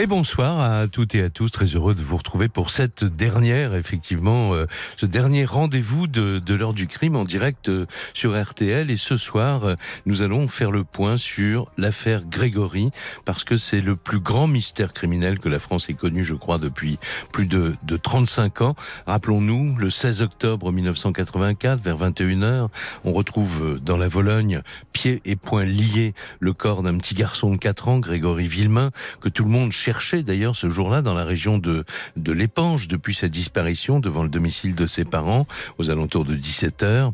Et bonsoir à toutes et à tous, très heureux de vous retrouver pour cette dernière, effectivement, euh, ce dernier rendez-vous de, l'heure du crime en direct euh, sur RTL. Et ce soir, euh, nous allons faire le point sur l'affaire Grégory, parce que c'est le plus grand mystère criminel que la France ait connu, je crois, depuis plus de, de 35 ans. Rappelons-nous, le 16 octobre 1984, vers 21h, on retrouve dans la Vologne, pieds et poings liés, le corps d'un petit garçon de 4 ans, Grégory Villemain, que tout le monde cherchait d'ailleurs ce jour-là dans la région de, de l'Épange depuis sa disparition devant le domicile de ses parents aux alentours de 17 heures.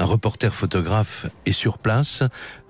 Un reporter photographe est sur place.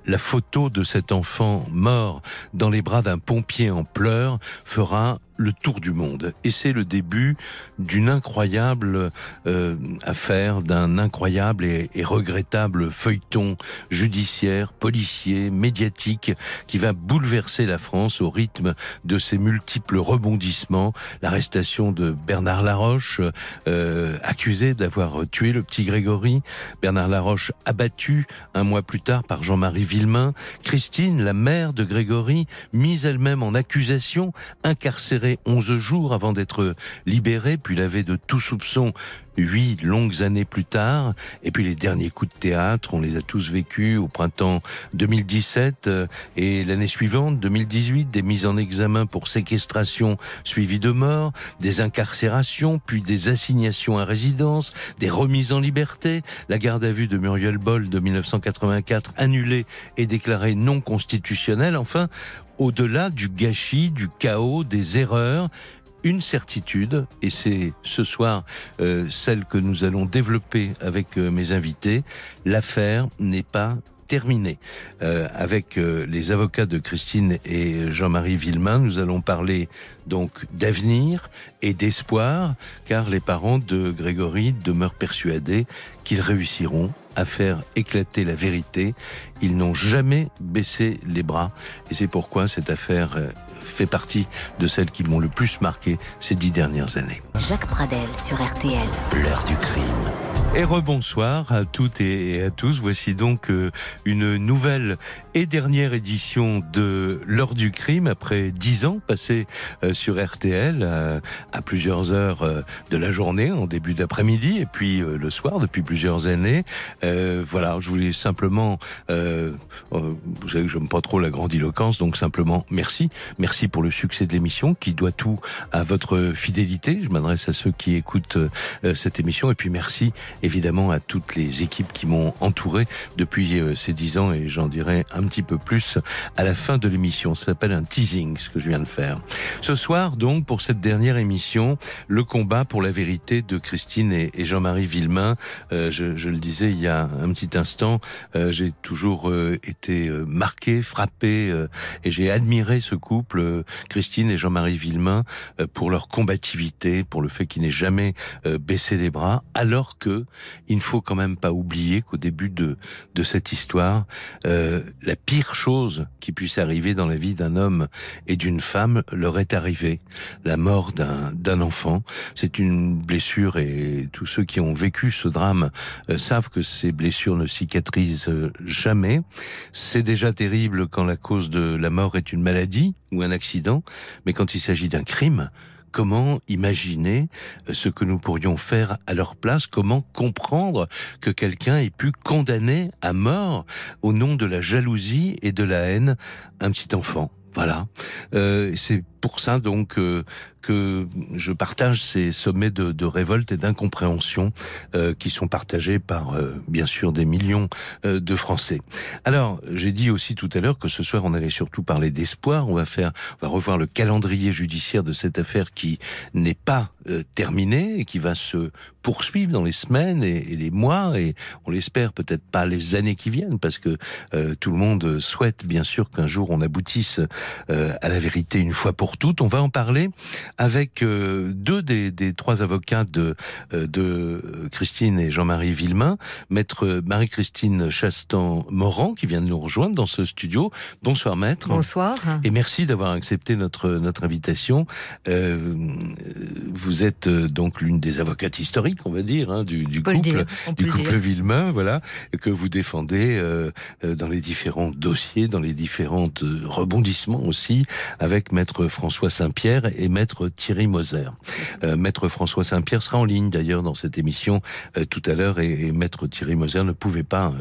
La photo de cet enfant mort dans les bras d'un pompier en pleurs fera le tour du monde. Et c'est le début d'une incroyable euh, affaire, d'un incroyable et, et, regrettable feuilleton judiciaire, policier, médiatique, qui va bouleverser la France au rythme de ses multiples rebondissements. L'arrestation de Bernard Laroche, euh, accusé d'avoir tué le petit Grégory. Bernard Laroche abattu un mois plus tard par Jean-Marie Villemain. Christine, la mère de Grégory, mise elle-même en accusation, incarcérée 11 jours avant d'être libéré, puis lavé de tout soupçon huit longues années plus tard. Et puis les derniers coups de théâtre, on les a tous vécus au printemps 2017 et l'année suivante, 2018, des mises en examen pour séquestration suivies de mort, des incarcérations, puis des assignations à résidence, des remises en liberté, la garde à vue de Muriel Boll de 1984 annulée et déclarée non constitutionnelle. Enfin, au-delà du gâchis, du chaos, des erreurs, une certitude, et c'est ce soir euh, celle que nous allons développer avec euh, mes invités, l'affaire n'est pas terminée. Euh, avec les avocats de Christine et Jean-Marie Villemain, nous allons parler donc d'avenir et d'espoir, car les parents de Grégory demeurent persuadés qu'ils réussiront à faire éclater la vérité. Ils n'ont jamais baissé les bras, et c'est pourquoi cette affaire euh, fait partie de celles qui m'ont le plus marqué ces dix dernières années. Jacques Pradel sur RTL. L'heure du crime. Et rebonsoir à toutes et à tous. Voici donc euh, une nouvelle et dernière édition de l'heure du crime après dix ans passés euh, sur RTL euh, à plusieurs heures de la journée, en début d'après-midi et puis le soir depuis plusieurs années. voilà, je voulais simplement, vous savez que j'aime pas trop la grandiloquence, donc simplement merci, merci pour le succès de l'émission qui doit tout à votre fidélité. Je m'adresse à ceux qui écoutent cette émission et puis merci évidemment à toutes les équipes qui m'ont entouré depuis euh, ces dix ans et j'en dirai un petit peu plus à la fin de l'émission. Ça s'appelle un teasing, ce que je viens de faire. Ce soir, donc, pour cette dernière émission, le combat pour la vérité de Christine et, Jean-Marie Villemain. Euh, je, le disais il y a un petit instant, euh, j'ai toujours été marqué, frappé et j'ai admiré ce couple, Christine et Jean-Marie Villemain, pour leur combativité, pour le fait qu'ils n'aient jamais baissé les bras, alors que il ne faut quand même pas oublier qu'au début de, de cette histoire, euh, la pire chose qui puisse arriver dans la vie d'un homme et d'une femme leur est arrivée. La mort d'un enfant. C'est une blessure et tous ceux qui ont vécu ce drame euh, savent que ces blessures ne cicatrisent jamais. C'est déjà terrible quand la cause de la mort est une maladie ou un accident, mais quand il s'agit d'un crime, comment imaginer euh, ce que nous pourrions faire à leur place, comment comprendre que quelqu'un ait pu condamner à mort au nom de la jalousie et de la haine un petit enfant? Voilà. Euh, c'est pour ça donc euh, que je partage ces sommets de, de révolte et d'incompréhension euh, qui sont partagés par euh, bien sûr des millions euh, de Français. Alors j'ai dit aussi tout à l'heure que ce soir on allait surtout parler d'espoir. On va faire, on va revoir le calendrier judiciaire de cette affaire qui n'est pas euh, terminée et qui va se poursuivre dans les semaines et, et les mois et on l'espère peut-être pas les années qui viennent parce que tout le monde souhaite bien sûr qu'un jour on aboutisse à la vérité une fois pour toutes. On va en parler avec deux des, des, trois avocats de, de Christine et Jean-Marie Villemain, maître Marie-Christine Chastan-Morand, qui vient de nous rejoindre dans ce studio. Bonsoir maître. Bonsoir. Et merci d'avoir accepté notre, notre invitation. vous êtes donc l'une des avocates historiques, on va dire, hein, du, du couple, du couple Villemain, voilà, que vous défendez euh, euh, dans les différents dossiers, dans les différents euh, aussi, avec Maître François Saint-Pierre et Maître Thierry Moser. Maître François Saint-Pierre sera en ligne d'ailleurs dans cette émission tout à l'heure et, Maître Thierry Moser ne pouvait pas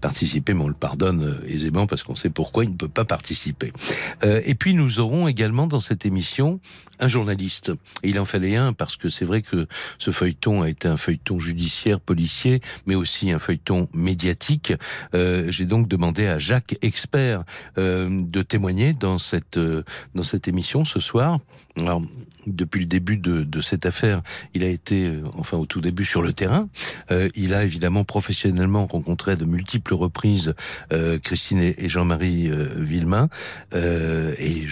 participer, mais on le pardonne aisément parce qu'on sait pourquoi il ne peut pas participer. et puis nous aurons également dans cette émission un journaliste. Il en fallait un parce que c'est vrai que ce feuilleton a été un feuilleton judiciaire, policier, mais aussi un feuilleton médiatique. Euh, J'ai donc demandé à Jacques Expert euh, de témoigner dans cette euh, dans cette émission ce soir. Depuis le début de, cette affaire, il a été, euh, enfin au tout début, sur le terrain. Euh, il a évidemment professionnellement rencontré de multiples reprises euh, Christine et, Jean-Marie euh, Villemain. Et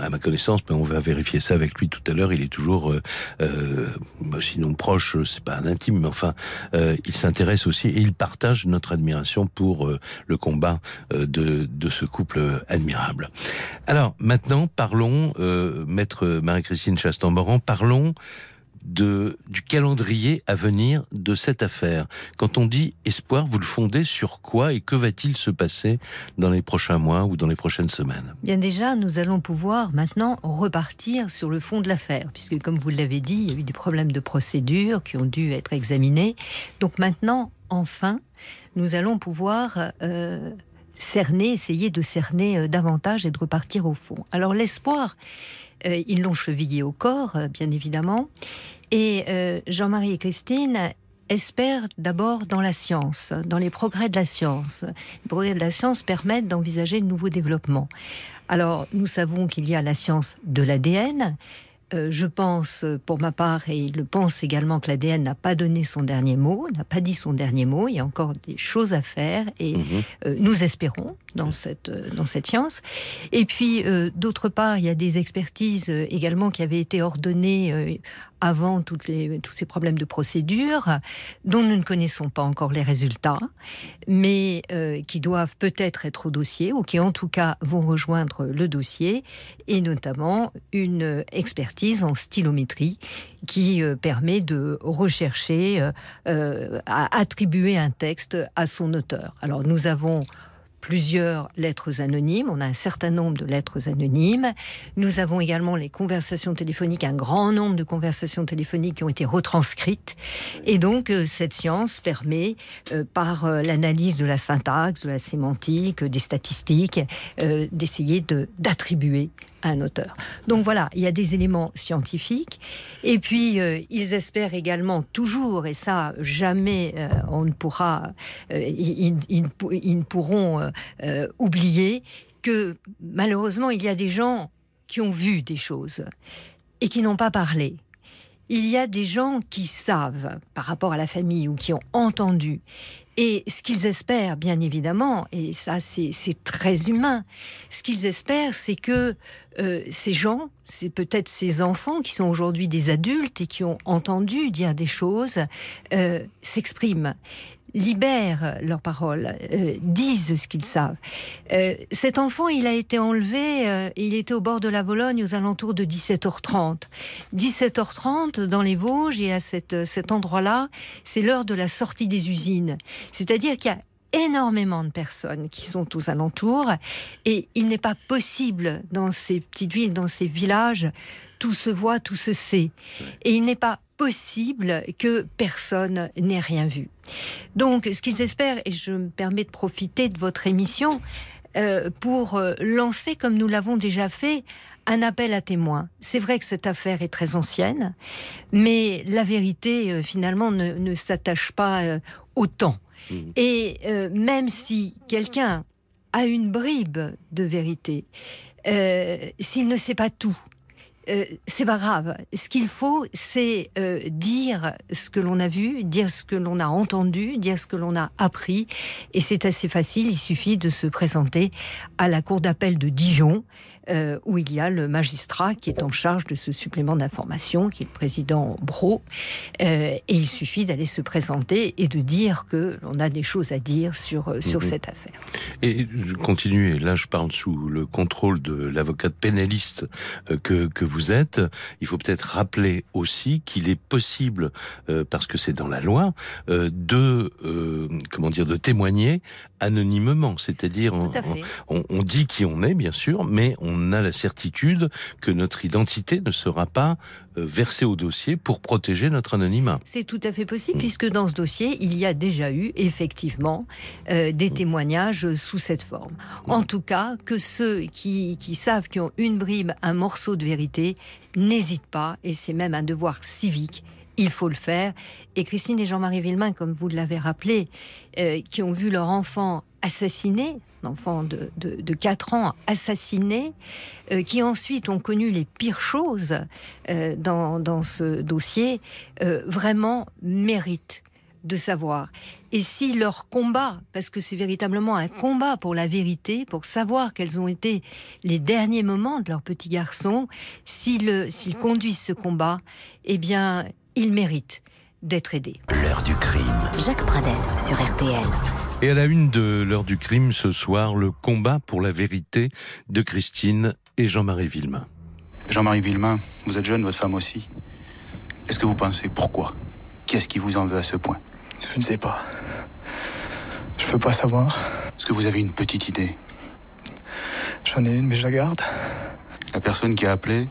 à ma connaissance, mais on va vérifier ça avec lui tout à l'heure, il est toujours, bah, sinon proche, c'est pas un intime, mais enfin, il s'intéresse aussi et il partage notre admiration pour le combat de, de ce couple admirable. Alors maintenant, parlons, maître Marie-Christine Chastan-Moran, parlons du calendrier à venir de cette affaire. Quand on dit espoir, vous le fondez sur quoi et que va-t-il se passer dans les prochains mois ou dans les prochaines semaines? Bien déjà, nous allons pouvoir maintenant repartir sur le fond de l'affaire, puisque comme vous l'avez dit, il y a eu des problèmes de procédure qui ont dû être examinés. Donc maintenant, enfin, nous allons pouvoir... Euh, cerner, essayer de cerner euh, davantage et de repartir au fond. Alors l'espoir, euh, ils l'ont chevillé au corps, euh, bien évidemment. Et euh, Jean-Marie et Christine espèrent d'abord dans la science, dans les progrès de la science. Les progrès de la science permettent d'envisager de nouveaux développements. Alors, nous savons qu'il y a la science de l'ADN, euh, je pense, pour ma part, et il le pense également, que l'ADN n'a pas donné son dernier mot, n'a pas dit son dernier mot. Il y a encore des choses à faire et mhm. euh, nous espérons dans cette, euh, dans cette science. Et puis, d'autre part, il y a des expertises également qui avaient été ordonnées avant toutes les, tous ces problèmes de procédure, dont nous ne connaissons pas encore les résultats, mais euh, qui doivent peut-être être au dossier, ou qui en tout cas vont rejoindre le dossier, et notamment une expertise en stylométrie qui euh, permet de rechercher, euh, à attribuer un texte à son auteur. Alors nous avons plusieurs lettres anonymes. On a un certain nombre de lettres anonymes. Nous avons également les conversations téléphoniques, un grand nombre de conversations téléphoniques qui ont été retranscrites. Et donc, euh, cette science permet, euh, par euh, l'analyse de la syntaxe, de la sémantique, des statistiques, d'essayer d'attribuer un auteur. Donc voilà, il y a des éléments scientifiques. Et puis, euh, ils espèrent également toujours, et ça, jamais euh, on ne pourra, euh, ils, ne pourront oublier que malheureusement, il y a des gens qui ont vu des choses et qui n'ont pas parlé. Il y a des gens qui savent par rapport à la famille ou qui ont entendu et ce qu'ils espèrent, bien évidemment, et ça c'est très humain, ce qu'ils espèrent, c'est que euh, ces gens, c'est peut-être ces enfants qui sont aujourd'hui des adultes et qui ont entendu dire des choses, euh, s'expriment libèrent leurs paroles, euh, disent ce qu'ils savent. Euh, cet enfant, il a été enlevé, euh, il était au bord de la Vologne aux alentours de 17h30. 17h30 dans les Vosges et à cet endroit-là, c'est l'heure de la sortie des usines. C'est-à-dire qu'il y a énormément de personnes qui sont aux alentours et il n'est pas possible dans ces petites villes, dans ces villages, tout se voit, tout se sait. Et il n'est pas possible que personne n'ait rien vu. Donc, ce qu'ils espèrent, et je me permets de profiter de votre émission euh, pour euh, lancer, comme nous l'avons déjà fait, un appel à témoins. C'est vrai que cette affaire est très ancienne, mais la vérité, euh, finalement, ne, s'attache pas au temps. Mmh. Et même si quelqu'un a une bribe de vérité, s'il ne sait pas tout, euh, c'est pas grave. Ce qu'il faut, c'est euh, dire ce que l'on a vu, dire ce que l'on a entendu, dire ce que l'on a appris. Et c'est assez facile. Il suffit de se présenter à la cour d'appel de Dijon. Euh, où il y a le magistrat qui est en charge de ce supplément d'information, qui est le président Bro. Euh, et il suffit d'aller se présenter et de dire que l'on a des choses à dire sur, euh, sur mhm. cette affaire. Et je continue, et là je parle sous le contrôle de l'avocate pénaliste que, que vous êtes. Il faut peut-être rappeler aussi qu'il est possible, parce que c'est dans la loi, de, comment dire, de témoigner anonymement. C'est-à-dire, on, on, dit qui on est, bien sûr, mais on a la certitude que notre identité ne sera pas euh, versée au dossier pour protéger notre anonymat. C'est tout à fait possible, mm. puisque dans ce dossier, il y a déjà eu, effectivement, euh, des mm. témoignages sous cette forme. Mm. En tout cas, que ceux qui, qui savent, qui ont une brime, un morceau de vérité, n'hésitent pas, et c'est même un devoir civique, il faut le faire. Et Christine et Jean-Marie Villemain, comme vous l'avez rappelé, euh, qui ont vu leur enfant assassiné, l'enfant de, de, 4 ans assassiné, euh, qui ensuite ont connu les pires choses euh, dans, dans, ce dossier, vraiment méritent de savoir. Et si leur combat, parce que c'est véritablement un combat pour la vérité, pour savoir quels ont été les derniers moments de leur petit garçon, s'ils conduisent ce combat, eh bien, ils méritent d'être aidés. L'heure du crime. Jacques Pradel sur RTL. Et à la une de l'heure du crime ce soir, le combat pour la vérité de Christine et Jean-Marie Villemain. Jean-Marie Villemain, vous êtes jeune, votre femme aussi. Est-ce que vous pensez pourquoi? Qu'est-ce qui vous en veut à ce point? Je ne sais pas. Je peux pas savoir. Est-ce que vous avez une petite idée? J'en ai une, mais je la garde. La personne qui a appelé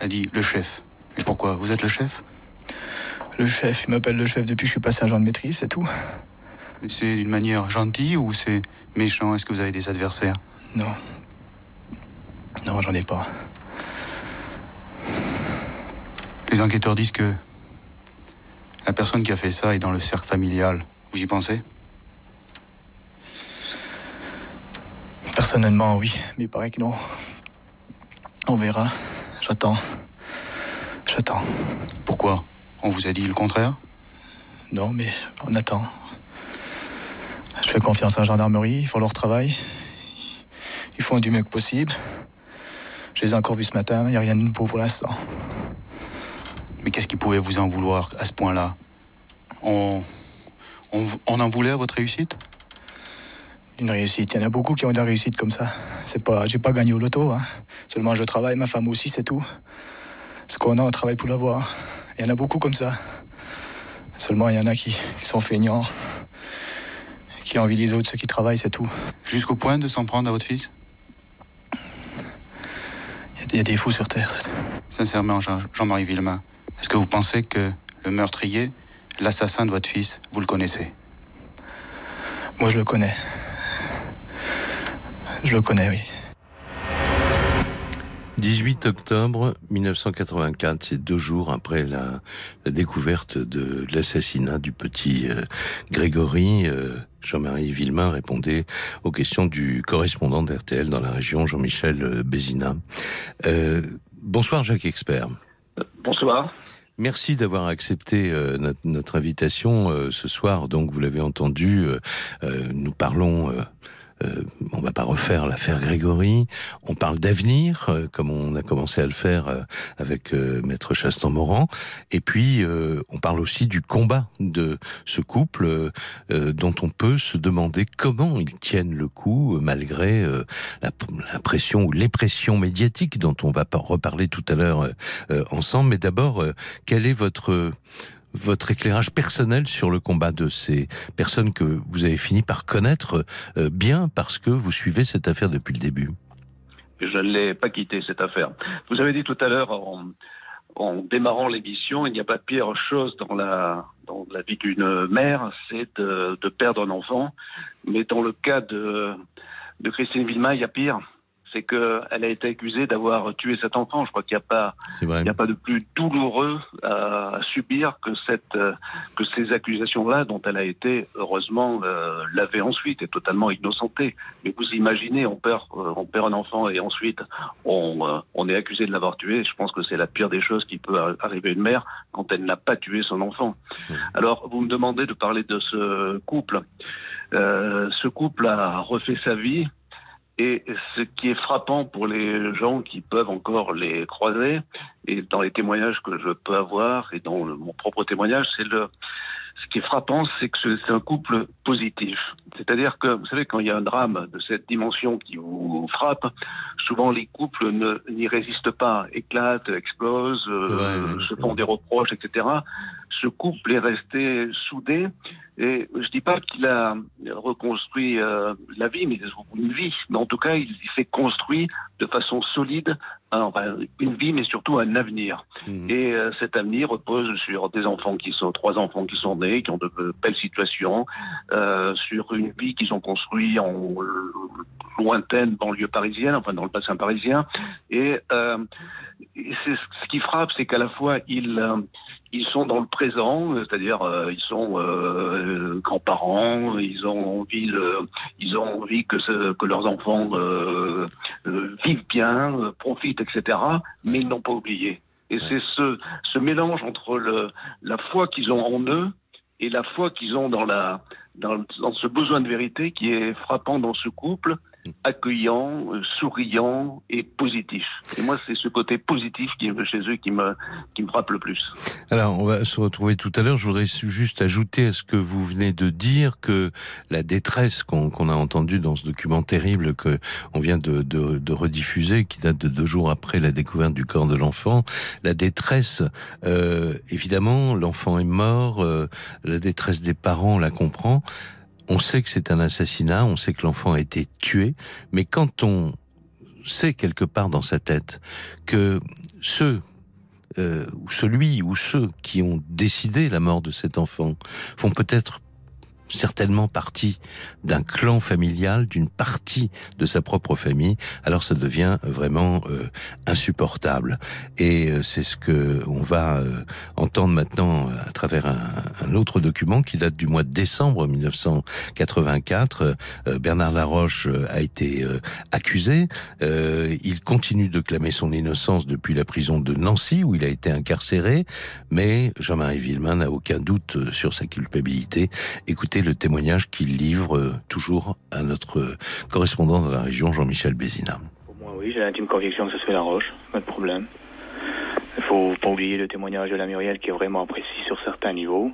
a dit le chef. Et pourquoi? Vous êtes le chef? Le chef, il m'appelle le chef depuis que je suis passé agent de maîtrise, c'est tout. C'est d'une manière gentille ou c'est méchant? Est-ce que vous avez des adversaires? Non. Non, j'en ai pas. Les enquêteurs disent que la personne qui a fait ça est dans le cercle familial. Vous y pensez? Personnellement, oui, mais il paraît que non. On verra. J'attends. J'attends. Pourquoi? On vous a dit le contraire? Non, mais on attend. Je fais confiance à la gendarmerie, ils font leur travail. Ils font du mieux que possible. Je les ai encore vus ce matin, il n'y a rien de nouveau pour l'instant. Mais qu'est-ce qui pouvait vous en vouloir à ce point-là? On, on, en voulait à votre réussite? Une réussite, il y en a beaucoup qui ont des réussites comme ça. C'est pas, j'ai pas gagné au loto. Hein. Seulement je travaille, ma femme aussi, c'est tout. Ce qu'on a, on travaille pour l'avoir. Il y en a beaucoup comme ça. Seulement, il y en a qui, sont feignants, qui envient les autres, ceux qui travaillent, c'est tout. Jusqu'au point de s'en prendre à votre fils? Il y, a des fous sur Terre. Sincèrement, Jean-Marie Villemain, est-ce que vous pensez que le meurtrier, l'assassin de votre fils, vous le connaissez? Moi, je le connais. Je le connais, oui. 18 octobre 1984, c'est deux jours après la, découverte de l'assassinat du petit euh, Grégory. Euh, Jean-Marie Villemain répondait aux questions du correspondant d'RTL dans la région, Jean-Michel euh, Bézina. bonsoir Jacques Expert. Bonsoir. Merci d'avoir accepté notre, invitation ce soir. Donc, vous l'avez entendu, nous parlons euh, on va pas refaire l'affaire Grégory. On parle d'avenir, euh, comme on a commencé à le faire euh, avec Maître Chastan-Moran. Et puis, on parle aussi du combat de ce couple dont on peut se demander comment ils tiennent le coup malgré la, pression ou les pressions médiatiques dont on va reparler tout à l'heure ensemble. Mais d'abord, quel est votre votre éclairage personnel sur le combat de ces personnes que vous avez fini par connaître euh, bien parce que vous suivez cette affaire depuis le début. Je ne l'ai pas quitté, cette affaire. Vous avez dit tout à l'heure, en, démarrant l'émission, il n'y a pas pire chose dans la, dans la vie d'une mère, c'est de, de, perdre un enfant. Mais dans le cas de, de Christine Villemain, il y a pire c'est qu'elle a été accusée d'avoir tué cet enfant. Je crois qu'il n'y a pas, il a pas de plus douloureux à, subir que cette, que ces accusations-là, dont elle a été heureusement euh, lavée ensuite et totalement innocentée. Mais vous imaginez, on perd, euh, on perd un enfant et ensuite on, euh, on est accusé de l'avoir tué. Je pense que c'est la pire des choses qui peut arriver à une mère quand elle n'a pas tué son enfant. Alors, vous me demandez de parler de ce couple. ce couple a refait sa vie Et ce qui est frappant pour les gens qui peuvent encore les croiser, et dans les témoignages que je peux avoir, et dans mon propre témoignage, c'est le, ce qui est frappant, c'est que c'est un couple positif. C'est-à-dire que, vous savez, quand il y a un drame de cette dimension qui vous frappe, souvent les couples n'y résistent pas, éclatent, explosent, euh, se font des reproches, etc. Ce couple est resté soudé et je dis pas qu'il a reconstruit euh, la vie, mais une vie. Mais en tout cas, il s'est construit de façon solide une vie, mais surtout un avenir. Mhm. Et euh, cet avenir repose sur des enfants qui sont trois enfants qui sont nés, qui ont de belles situations, euh, sur une vie qu'ils ont construite en lointaine banlieue parisienne, enfin dans le bassin parisien. Et, euh, c'est ce qui frappe, c'est qu'à la fois ils euh, ils sont dans le présent, c'est-à-dire euh, ils sont euh, grands-parents, ils ont envie, ils ont envie que, ce, que leurs enfants euh, vivent bien, profitent, etc. Mais ils n'ont pas oublié. Et c'est ce, ce mélange entre le, la foi qu'ils ont en eux et la foi qu'ils ont dans, la, dans, dans ce besoin de vérité qui est frappant dans ce couple accueillant, souriant et positif. Et moi, c'est ce côté positif qui chez eux qui me, qui me frappe le plus. Alors, on va se retrouver tout à l'heure. Je voudrais juste ajouter à ce que vous venez de dire que la détresse qu'on a entendue dans ce document terrible que on vient de, rediffuser, qui date de deux jours après la découverte du corps de l'enfant, la détresse, euh, évidemment, l'enfant est mort, euh, la détresse des parents, on la comprend, on sait que c'est un assassinat, on sait que l'enfant a été tué, mais quand on sait quelque part dans sa tête que ceux euh, ou celui ou ceux qui ont décidé la mort de cet enfant font peut-être certainement partie d'un clan familial, d'une partie de sa propre famille, alors ça devient vraiment euh, insupportable. Et euh, c'est ce que on va euh, entendre maintenant à travers un, un, autre document qui date du mois de décembre 1984. Bernard Laroche a été accusé. il continue de clamer son innocence depuis la prison de Nancy où il a été incarcéré, mais Jean-Marie Villemin n'a aucun doute sur sa culpabilité. Écoutez le témoignage qu'il livre euh, toujours à notre euh, correspondant dans la région, Jean-Michel Bézina. Pour moi, oui, j'ai l'intime conviction que ce serait la roche, pas de problème. Il faut pas oublier le témoignage de la Muriel qui est vraiment précis sur certains niveaux.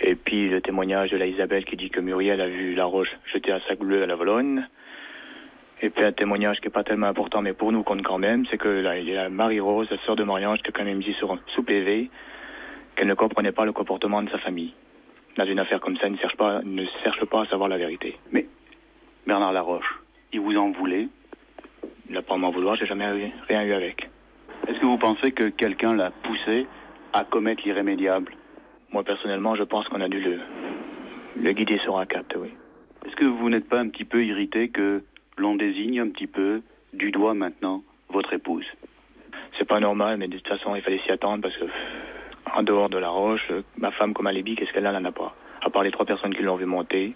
Et puis le témoignage de la Isabelle qui dit que Muriel a vu la roche jeter à sac bleu à la Vologne. Et puis un témoignage qui n'est pas tellement important, mais pour nous compte quand même, c'est que la, Marie-Rose, la sœur de Marianne, qui quand même dit sur, sous PV qu'elle ne comprenait pas le comportement de sa famille dans une affaire comme ça, ne cherche pas, ne cherche pas à savoir la vérité. Mais Bernard Laroche, il vous en voulait Il n'a pas à m'en vouloir, j'ai jamais rien eu avec. Est-ce que vous pensez que quelqu'un l'a poussé à commettre l'irrémédiable? Moi, personnellement, je pense qu'on a dû le, le guider sur un cap, oui. Est-ce que vous n'êtes pas un petit peu irrité que l'on désigne un petit peu du doigt maintenant votre épouse? C'est pas normal, mais de toute façon, il fallait s'y attendre parce que en dehors de la roche, ma femme comme alibi, qu'est-ce qu'elle a Elle n'en a pas? À part les trois personnes qui l'ont vu monter.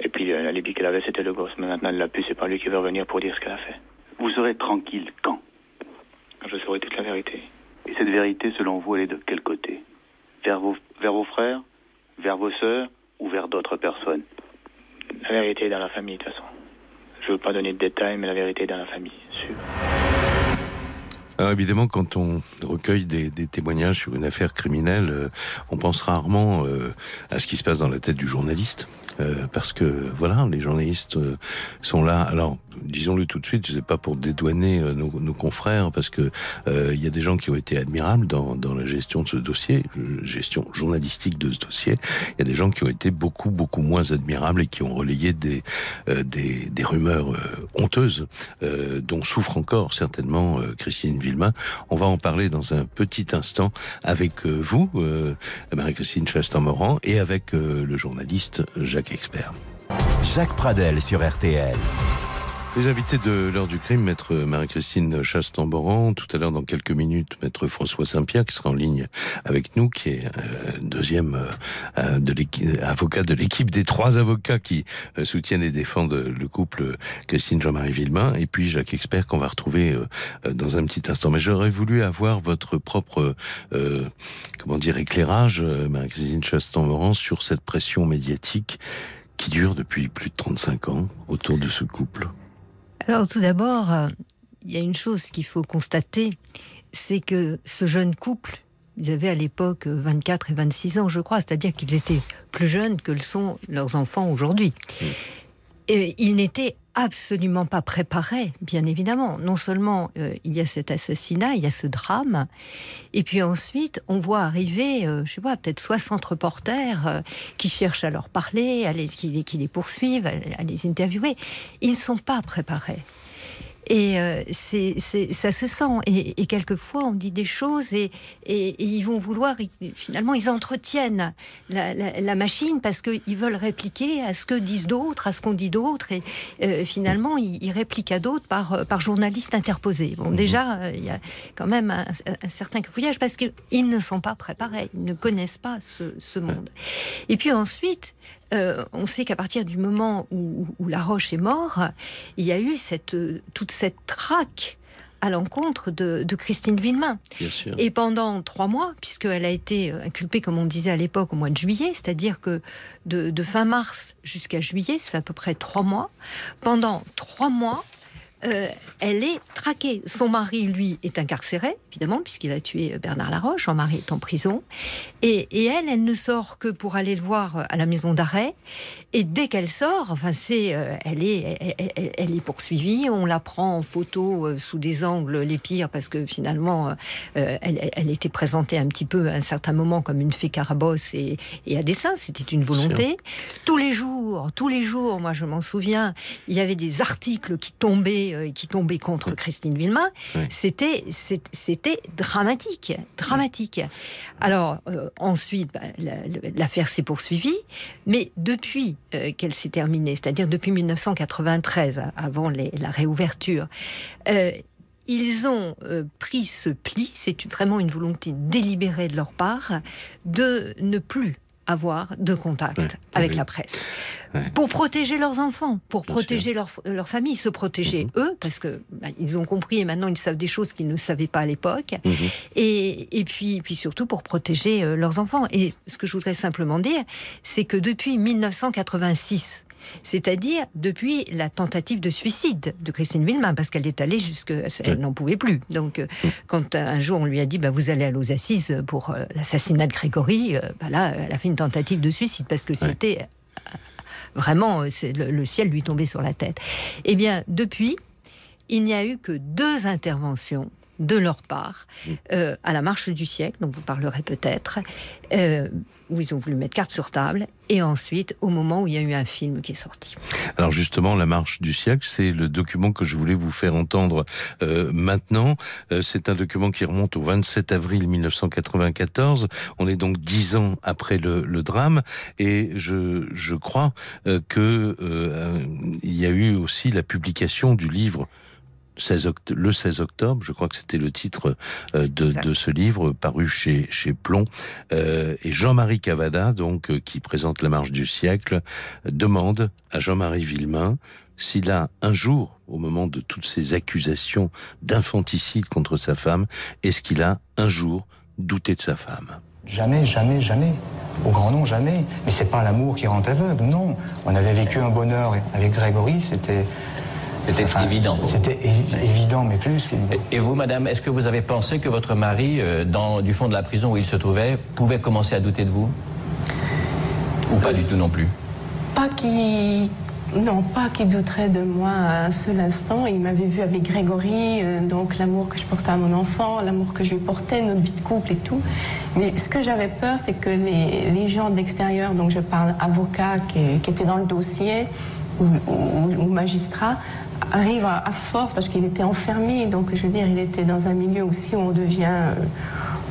Et puis euh, l'alibi qu'elle avait, c'était le gosse. Mais maintenant, elle l'a pu, c'est pas lui qui veut revenir pour dire ce qu'elle a fait. Vous serez tranquille quand Quand? Je saurai toute la vérité. Et cette vérité, selon vous, elle est de quel côté? Vers vos, vers vos frères? Vers vos sœurs? Ou vers d'autres personnes? La vérité est dans la famille, de toute façon. Je veux pas donner de détails, mais la vérité est dans la famille, sûr. Alors évidemment, quand on recueille des, témoignages sur une affaire criminelle, euh, on pense rarement euh, à ce qui se passe dans la tête du journaliste. Euh, parce que voilà, les journalistes sont là. Alors, disons-le tout de suite, sais pas pour dédouaner euh, nos, confrères, parce que il y a des gens qui ont été admirables dans, la gestion de ce dossier, gestion journalistique de ce dossier. Il y a des gens qui ont été beaucoup beaucoup moins admirables et qui ont relayé des des, rumeurs honteuses dont souffre encore certainement Christine Villemain. On va en parler dans un petit instant avec vous, Marie-Christine Chastan-Moran, et avec le journaliste Jacques Expert. Jacques Pradel sur RTL. Les invités de l'heure du crime, maître Marie-Christine Chastamboran, tout à l'heure dans quelques minutes, maître François Saint-Pierre qui sera en ligne avec nous, qui est euh, deuxième euh, de avocat de l'équipe des trois avocats qui euh, soutiennent et défendent le couple Christine Jean-Marie Villemain, et puis Jacques Expert qu'on va retrouver euh, dans un petit instant. Mais j'aurais voulu avoir votre propre, euh, comment dire, éclairage, Marie-Christine Chastamboran, sur cette pression médiatique qui dure depuis plus de 35 ans autour de ce couple Alors tout d'abord, il y a une chose qu'il faut constater, c'est que ce jeune couple, ils avaient à l'époque 24 et 26 ans, je crois, c'est-à-dire qu'ils étaient plus jeunes que le sont leurs enfants aujourd'hui. Et ils n'étaient absolument pas préparés, bien évidemment. Non seulement euh, il y a cet assassinat, il y a ce drame, et puis ensuite on voit arriver, euh, je sais pas, peut-être 60 reporters euh, qui cherchent à leur parler, à les, qui, qui les poursuivent, à les interviewer. Ils ne sont pas préparés. Et euh, c'est, c'est- ça se sent. Et, et quelquefois, on dit des choses et, et- et ils vont vouloir, finalement, ils entretiennent la, la- la machine parce qu'ils veulent répliquer à ce que disent d'autres, à ce qu'on dit d'autres. Et euh, finalement, ils, ils répliquent à d'autres par, par journalistes interposés. Bon, déjà, euh, il y a quand même un, un certain cafouillage parce qu'ils ne sont pas préparés, ils ne connaissent pas ce, ce monde. Et puis ensuite, euh, on sait qu'à partir du moment où, où La Roche est mort, il y a eu cette, euh, toute cette traque à l'encontre de, de Christine Villemain. Et pendant trois mois, puisqu'elle a été euh, inculpée, comme on disait à l'époque, au mois de juillet, c'est-à-dire que de, de fin mars jusqu'à juillet, ça fait à peu près trois mois, pendant trois mois, euh, elle est traquée. Son mari, lui, est incarcéré, évidemment, puisqu'il a tué Bernard Laroche. Son mari est en prison. Et, et elle, elle ne sort que pour aller le voir à la maison d'arrêt. Et dès qu'elle sort, enfin, c'est, euh, elle est, elle, est poursuivie. On la prend en photo euh, sous des angles les pires parce que finalement, euh, elle, elle était présentée un petit peu à un certain moment comme une fée carabosse et, et à dessein. C'était une volonté. Tous les jours, tous les jours, moi je m'en souviens, il y avait des articles qui tombaient, euh, qui tombaient contre Christine Villemain. C'était, dramatique, dramatique. Alors euh, ensuite, bah, la- l'affaire s'est poursuivie, mais depuis euh, qu'elle s'est terminée, c'est-à-dire depuis 1993, avant les- la réouverture. ils ont euh, pris ce pli, c'est vraiment une volonté délibérée de leur part, de ne plus avoir de contact avec la presse. Pour protéger leurs enfants, pour protéger leur, leur famille, se protéger Mhm. eux, parce que bah, ils ont compris et maintenant ils savent des choses qu'ils ne savaient pas à l'époque. Mhm. Et, et puis, puis surtout pour protéger euh, leurs enfants. Et ce que je voudrais simplement dire, c'est que depuis 1986, c'est-à-dire depuis la tentative de suicide de Christine Villemain, parce qu'elle est allée jusque, elle n'en pouvait plus. Donc, euh, quand euh, un jour on lui a dit, bah, vous allez aller aux assises pour euh, l'assassinat de Grégory, bah, là, elle a fait une tentative de suicide parce que c'était vraiment, le, le ciel lui tombait sur la tête. Eh bien, depuis, il n'y a eu que deux interventions de leur part euh, à la marche du siècle, dont vous parlerez peut-être, euh, où ils ont voulu mettre carte sur table, et ensuite au moment où il y a eu un film qui est sorti. Alors justement, la marche du siècle, c'est le document que je voulais vous faire entendre euh, maintenant. Euh, c'est un document qui remonte au 27 avril 1994. On est donc dix ans après le, drame, et je, crois euh, que euh, y a eu aussi la publication du livre 16 oct- le 16 octobre, je crois que c'était le titre euh, de, de ce livre paru chez, chez Plomb. Euh, et Jean-Marie Cavada, donc euh, qui présente la marche du siècle, demande à Jean-Marie Villemain s'il a un jour, au moment de toutes ces accusations d'infanticide contre sa femme, est-ce qu'il a un jour douté de sa femme? Jamais, jamais, jamais. Au grand nom, jamais. Mais c'est pas l'amour qui rend aveugle, non. On avait vécu un bonheur avec Grégory, c'était. C'était évident. C'était évident, mais plus. Et vous, madame, est-ce que vous avez pensé que votre mari, euh, dans, du fond de la prison où il se trouvait, pouvait commencer à douter de vous? Ou pas du tout non plus? Pas qu'il. Non, pas qu'il douterait de moi un seul instant. Il m'avait vu avec Grégory, euh, donc l'amour que je portais à mon enfant, l'amour que je lui portais, notre vie de couple et tout. Mais ce que j'avais peur, c'est que les, les gens de l'extérieur, donc je parle avocats qui, qui étaient dans le dossier, ou, ou- ou magistrats, arrivent à, force, parce qu'il était enfermé, donc je veux dire, il était dans un milieu aussi où on devient, euh,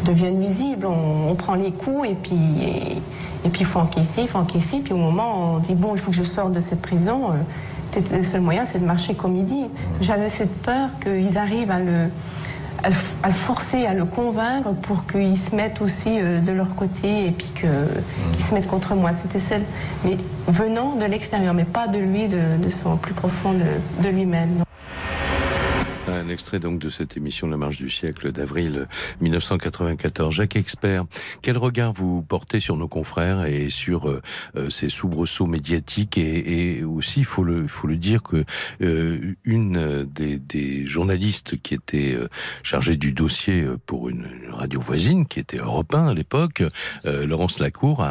devient nuisible, on, prend les coups et puis. et- puis il faut encaisser, il faut encaisser. Puis au moment on dit bon, il faut que je sorte de cette prison, euh, le seul moyen c'est de marcher comme il dit. J'avais cette peur qu'ils arrivent à le, à, le, à le forcer, à le convaincre pour qu'ils se mettent aussi euh, de leur côté et puis que- qu'ils se mettent contre moi. C'était celle, mais venant de l'extérieur, mais pas de lui, de, de son plus profond de, de lui-même. Un extrait donc de cette émission La Marche du siècle d'avril 1994. Jacques Expert, quel regard vous portez sur nos confrères et sur euh, euh, ces soubresauts médiatiques et, aussi, il faut le, dire que euh, une des, journalistes qui était chargée du dossier pour une, radio voisine, qui était Europe 1 à l'époque, Laurence Lacour,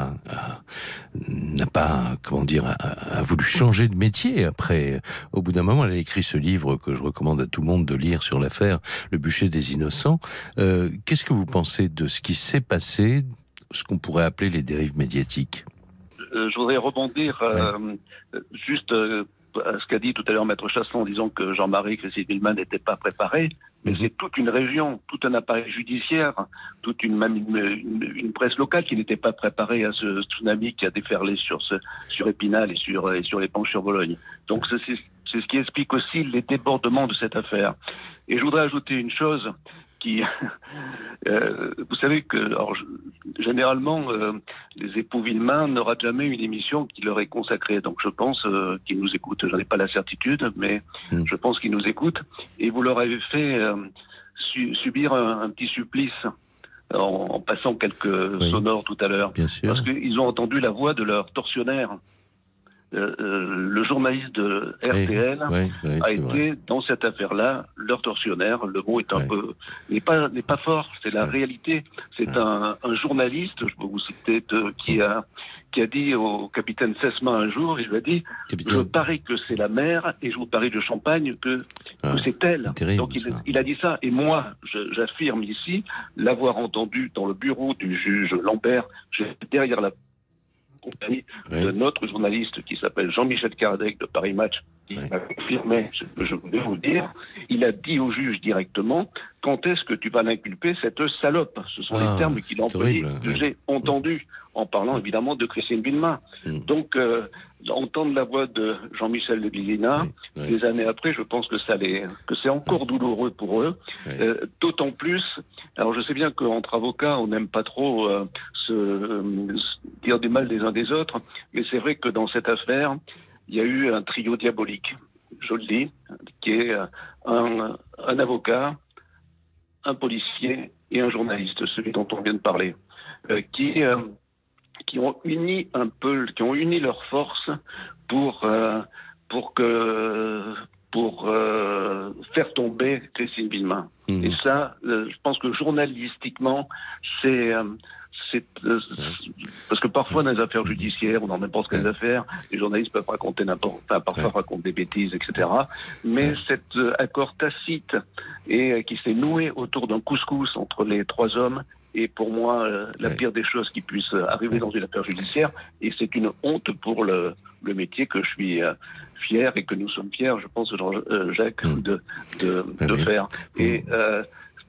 n'a pas, comment dire, a, a voulu changer de métier après. Au bout d'un moment, elle a écrit ce livre que je recommande à tout le monde de lire sur l'affaire Le bûcher des innocents. Euh, Qu'est-ce que vous pensez de ce qui s'est passé, ce qu'on pourrait appeler les dérives médiatiques? Euh, Je voudrais rebondir euh, ouais. juste à ce qu'a dit tout à l'heure Maître Chasson en disant que Jean-Marie Chrissy-Villemin n'était pas préparé. Mais mmh. c'est toute une région, tout un appareil judiciaire, toute une, même une, une, une presse locale qui n'était pas préparée à ce tsunami qui a déferlé sur, ce, sur Épinal et sur, et sur les penches sur Bologne. Donc c'est c'est ce qui explique aussi les débordements de cette affaire. Et je voudrais ajouter une chose qui, euh, vous savez que alors, généralement euh, les époux Villemain n'aura jamais une émission qui leur est consacrée. Donc je pense euh, qu'ils nous écoutent. J'en ai pas la certitude, mais mmh. je pense qu'ils nous écoutent. Et vous leur avez fait euh, su subir un, un, petit supplice. En, en passant quelques oui. sonores tout à l'heure. Parce qu'ils ont entendu la voix de leur tortionnaire. Euh, le journaliste de RTL oui, oui, a été vrai. dans cette affaire-là leur tortionnaire. Le mot est un peu n'est pas n'est pas fort, c'est la réalité. C'est un, un, journaliste, je peux vous citer, de, qui a qui a dit au capitaine Sesma un jour, il lui a dit capitaine. je parie que c'est la mer et je vous parie de champagne que, ah, que c'est elle. Terrible, Donc il, il, a dit ça et moi j'affirme ici l'avoir entendu dans le bureau du juge Lambert, derrière la compagnie oui. de notre journaliste qui s'appelle Jean-Michel Kardec de Paris Match, qui oui. m'a confirmé ce que je voulais vous dire. Il a dit au juge directement quand est-ce que tu vas l'inculper, cette salope? Ce sont ah, les termes qu'il a employés, que j'ai entendus, en parlant évidemment de Christine Villemin. Mm. Donc, euh, entendre la voix de Jean-Michel de des années après, je pense que, ça les, que c'est encore douloureux pour eux. Euh, D'autant plus, alors je sais bien qu'entre avocats, on n'aime pas trop euh, se, se dire du mal des uns des autres, mais c'est vrai que dans cette affaire, il y a eu un trio diabolique, je le dis, qui est un, un avocat, un policier et un journaliste, celui dont on vient de parler, euh, qui, euh, qui ont uni un peu, qui ont uni leurs forces pour, euh, pour que pour euh, faire tomber Christine Villemin. Mmh. Et ça, euh, je pense que journalistiquement, c'est euh, parce que parfois dans les affaires judiciaires ou dans n'importe quelles affaires, les journalistes peuvent raconter n'importe, enfin parfois raconter des bêtises, etc. Mais cet euh, accord tacite et euh, qui s'est noué autour d'un couscous entre les trois hommes est pour moi euh, la pire des choses qui puissent arriver dans une affaire judiciaire et c'est une honte pour le, le métier que je suis euh, fier et que nous sommes fiers, je pense, euh, Jacques, de, de, de faire. Et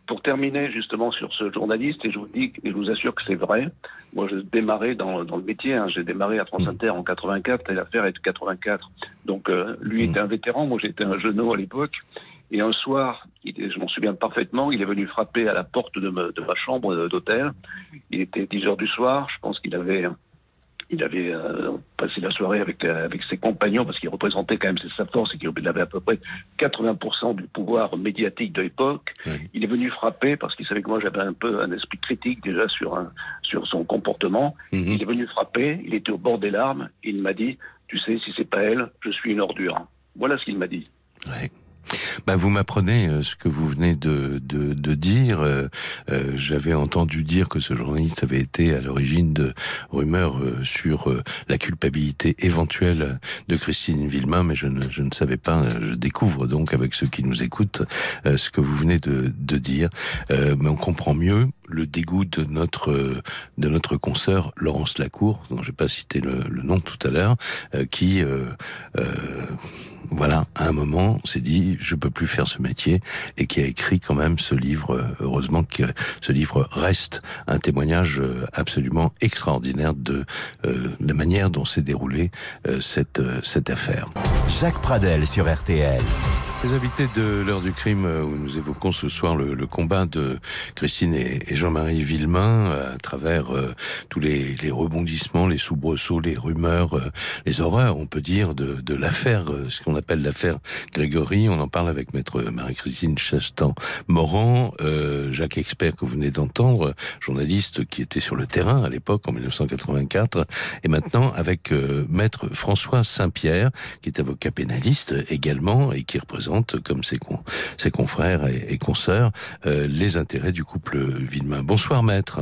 pour terminer justement sur ce journaliste, et je vous dis, et je vous assure que c'est vrai, moi je démarrais dans, dans le métier, hein, j'ai démarré à France Inter en 84 et l'affaire est de 84. Donc euh, lui était un vétéran, moi j'étais un genou à l'époque. Et un soir, il, je m'en souviens parfaitement, il est venu frapper à la porte de, me, de ma chambre d'hôtel. Il était 10 heures du soir, je pense qu'il avait il avait euh, passé la soirée avec, euh, avec ses compagnons parce qu'il représentait quand même sa force et qu'il avait à peu près 80% du pouvoir médiatique de l'époque. Oui. Il est venu frapper parce qu'il savait que moi j'avais un peu un esprit critique déjà sur, un, sur son comportement. Mm -hmm. Il est venu frapper, il était au bord des larmes, il m'a dit, tu sais, si c'est pas elle, je suis une ordure. Voilà ce qu'il m'a dit. Ben, vous m'apprenez euh, ce que vous venez de, de, de dire. Euh, euh, J'avais entendu dire que ce journaliste avait été à l'origine de rumeurs euh, sur euh, la culpabilité éventuelle de Christine Villemain, mais je ne, je ne savais pas. Je découvre donc avec ceux qui nous écoutent euh, ce que vous venez de, de dire. mais on comprend mieux le dégoût de notre de notre consoeur Laurence Lacour, dont j'ai pas cité le, le, nom tout à l'heure, qui voilà, à un moment, s'est dit, je peux plus faire ce métier, et qui a écrit quand même ce livre. Heureusement que ce livre reste un témoignage absolument extraordinaire de euh, la manière dont s'est déroulée euh, cette, euh, cette affaire. Jacques Pradel sur RTL. Les invités de l'heure du crime euh, où nous évoquons ce soir le, combat de Christine et, Jean-Marie Villemain euh, à travers euh, tous les, rebondissements, les soubresauts, les rumeurs, les horreurs, on peut dire, de, de l'affaire, ce qu'on appelle l'affaire Grégory. On en parle avec maître Marie-Christine Chastan-Morand, Jacques Expert que vous venez d'entendre, journaliste qui était sur le terrain à l'époque en 1984, et maintenant avec maître François Saint-Pierre, qui est avocat pénaliste également et qui représente, comme ses, con, ses confrères et, et consoeurs, euh, les intérêts du couple Villemain. Bonsoir maître.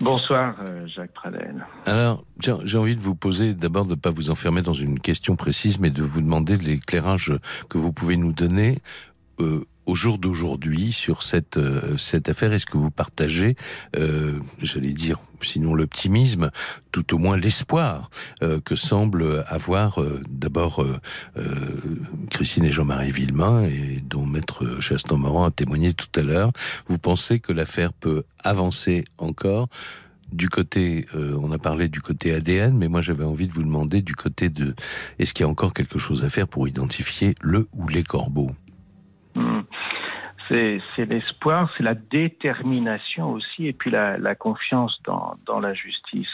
Bonsoir euh, Jacques Pradel. Alors, j'ai envie de vous poser d'abord de ne pas vous enfermer dans une question précise, mais de vous demander l'éclairage que vous pouvez nous donner euh, au jour d'aujourd'hui sur cette euh, cette affaire? Est-ce que vous partagez, euh, j'allais dire, sinon l'optimisme, tout au moins l'espoir euh, que semble avoir d'abord Christine et Jean-Marie Villemain et dont Maître Chaston-Moran a témoigné tout à l'heure? Vous pensez que l'affaire peut avancer encore? Du côté, on a parlé du côté ADN, mais moi j'avais envie de vous demander du côté de, est-ce qu'il y a encore quelque chose à faire pour identifier le ou les corbeaux? Mmh c'est l'espoir, c'est la détermination aussi, et puis la, confiance dans, la justice.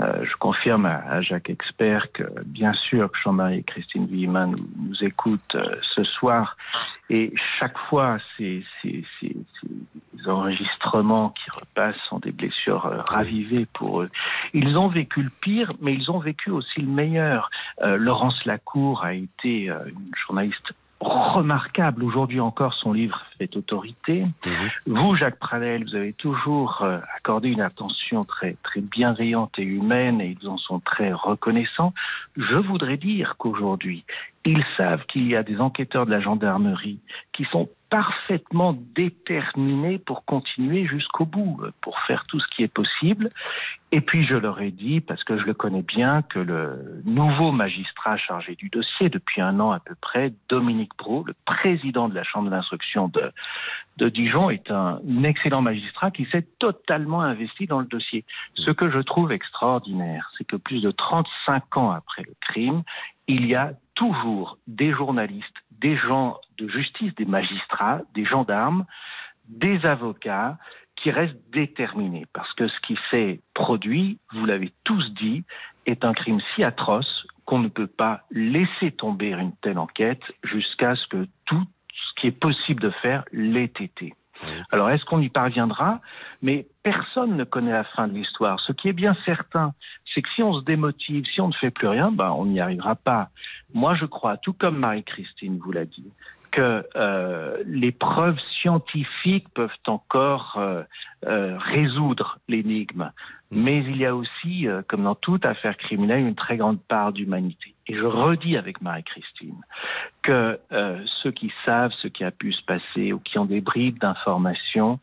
Euh, je confirme à, Jacques Expert que, bien sûr, Jean-Marie et Christine Villemin nous, écoutent euh, ce soir, et chaque fois, ces, ces, enregistrements qui repassent sont des blessures euh, ravivées pour eux. Ils ont vécu le pire, mais ils ont vécu aussi le meilleur. Laurence Lacour a été une journaliste remarquable. Aujourd'hui encore, son livre fait autorité. Mmh. Vous, Jacques Pradel, vous avez toujours euh, accordé une attention très, très bienveillante et humaine et ils en sont très reconnaissants. Je voudrais dire qu'aujourd'hui, ils savent qu'il y a des enquêteurs de la gendarmerie qui sont parfaitement déterminés pour continuer jusqu'au bout, pour faire tout ce qui est possible. Et puis je leur ai dit, parce que je le connais bien, que le nouveau magistrat chargé du dossier depuis un an à peu près, Dominique Brault, le président de la chambre d'instruction de Dijon, est un excellent magistrat qui s'est totalement investi dans le dossier. Ce que je trouve extraordinaire, c'est que plus de 35 ans après le crime, il y a toujours des journalistes, des gens de justice, des magistrats, des gendarmes, des avocats qui restent déterminés. Parce que ce qui s'est produit, vous l'avez tous dit, est un crime si atroce qu'on ne peut pas laisser tomber une telle enquête jusqu'à ce que tout ce qui est possible de faire l'ait été. Alors, est-ce qu'on y parviendra? Mais personne ne connaît la fin de l'histoire. Ce qui est bien certain, c'est que si on se démotive, si on ne fait plus rien, ben, on n'y arrivera pas. Moi, je crois, tout comme Marie-Christine vous l'a dit, que euh, les preuves scientifiques peuvent encore euh, euh, résoudre l'énigme. Mais il y a aussi, euh, comme dans toute affaire criminelle, une très grande part d'humanité. Et je redis avec Marie-Christine que euh, ceux qui savent ce qui a pu se passer ou qui ont des bribes d'informations,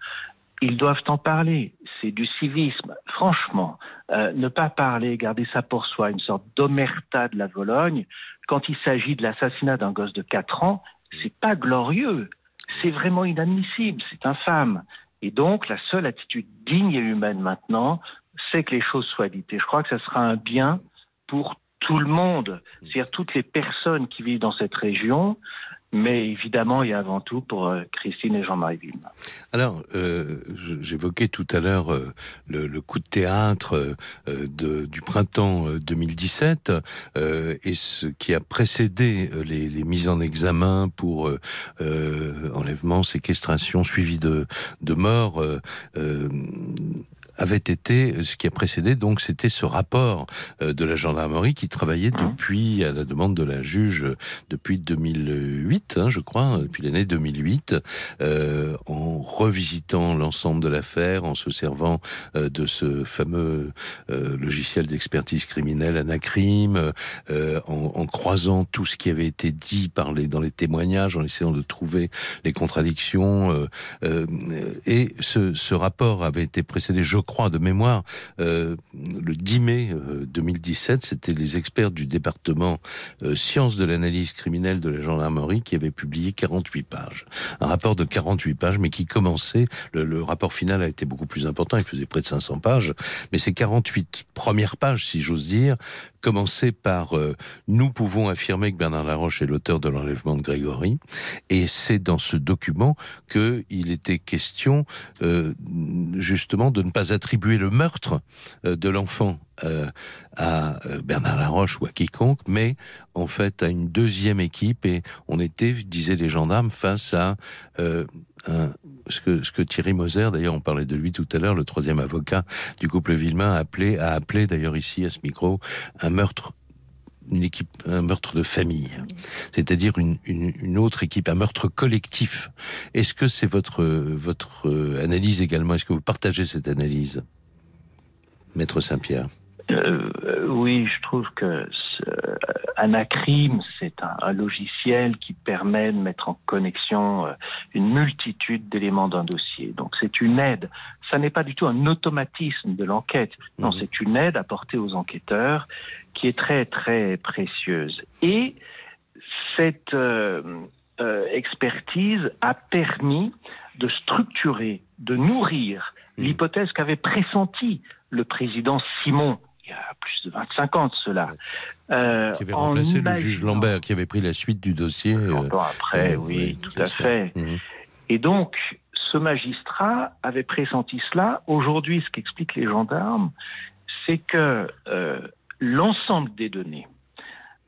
ils doivent en parler. C'est du civisme. Franchement, euh, ne pas parler, garder ça pour soi, une sorte d'omerta de la Vologne, quand il s'agit de l'assassinat d'un gosse de 4 ans, c'est pas glorieux. C'est vraiment inadmissible. C'est infâme. Et donc, la seule attitude digne et humaine maintenant, c'est que les choses soient dites. Et je crois que ce sera un bien pour tout le monde, c'est-à-dire toutes les personnes qui vivent dans cette région, mais évidemment et avant tout pour euh, Christine et Jean-Marie Villemin. Alors, euh, j'évoquais tout à l'heure euh, le, coup de théâtre du printemps 2017 euh, et ce qui a précédé les, les mises en examen pour enlèvement, séquestration, suivi de, de mort avait été ce qui a précédé donc c'était ce rapport euh, de la gendarmerie qui travaillait mmh. depuis à la demande de la juge depuis 2008 hein, je crois depuis l'année 2008 euh, en revisitant l'ensemble de l'affaire en se servant euh, de ce fameux euh, logiciel d'expertise criminelle Anacrim euh, en, en croisant tout ce qui avait été dit par les dans les témoignages en essayant de trouver les contradictions euh, euh, et ce, ce rapport avait été précédé je crois, de mémoire, euh, le 10 mai euh, 2017, c'était les experts du département euh, sciences de l'analyse criminelle de la gendarmerie qui avaient publié 48 pages. Un rapport de 48 pages, mais qui commençait, le, le rapport final a été beaucoup plus important, il faisait près de 500 pages, mais ces 48 premières pages, si j'ose dire, commencer par euh, Nous pouvons affirmer que Bernard Laroche est l'auteur de l'enlèvement de Grégory. Et c'est dans ce document qu'il était question euh, justement de ne pas attribuer le meurtre euh, de l'enfant à Bernard Laroche ou à quiconque, mais en fait à une deuxième équipe et on était, disaient les gendarmes, face à ce, que, Thierry Moser, d'ailleurs on parlait de lui tout à l'heure, le troisième avocat du couple Villemain, a appelé, a appelé d'ailleurs ici à ce micro un meurtre une équipe, un meurtre de famille, c'est-à-dire une, une, autre équipe, un meurtre collectif. Est-ce que c'est votre votre analyse également? Est-ce que vous partagez cette analyse, Maître Saint-Pierre? Euh, oui, je trouve que Anacrim, c'est un, un, logiciel qui permet de mettre en connexion euh, une multitude d'éléments d'un dossier. Donc c'est une aide. Ça n'est pas du tout un automatisme de l'enquête. Non, mmh. c'est une aide apportée aux enquêteurs qui est très très précieuse. Et cette euh, euh, expertise a permis de structurer, de nourrir mmh. l'hypothèse qu'avait pressentie le président Simon il y a plus de 25 ans de cela. Euh, qui avait remplacé le juge Lambert, qui avait pris la suite du dossier. Longtemps euh, après, euh, oui, oui, tout à fait. Mmh. Et donc, ce magistrat avait pressenti cela. Aujourd'hui, ce qu'expliquent les gendarmes, c'est que euh, l'ensemble des données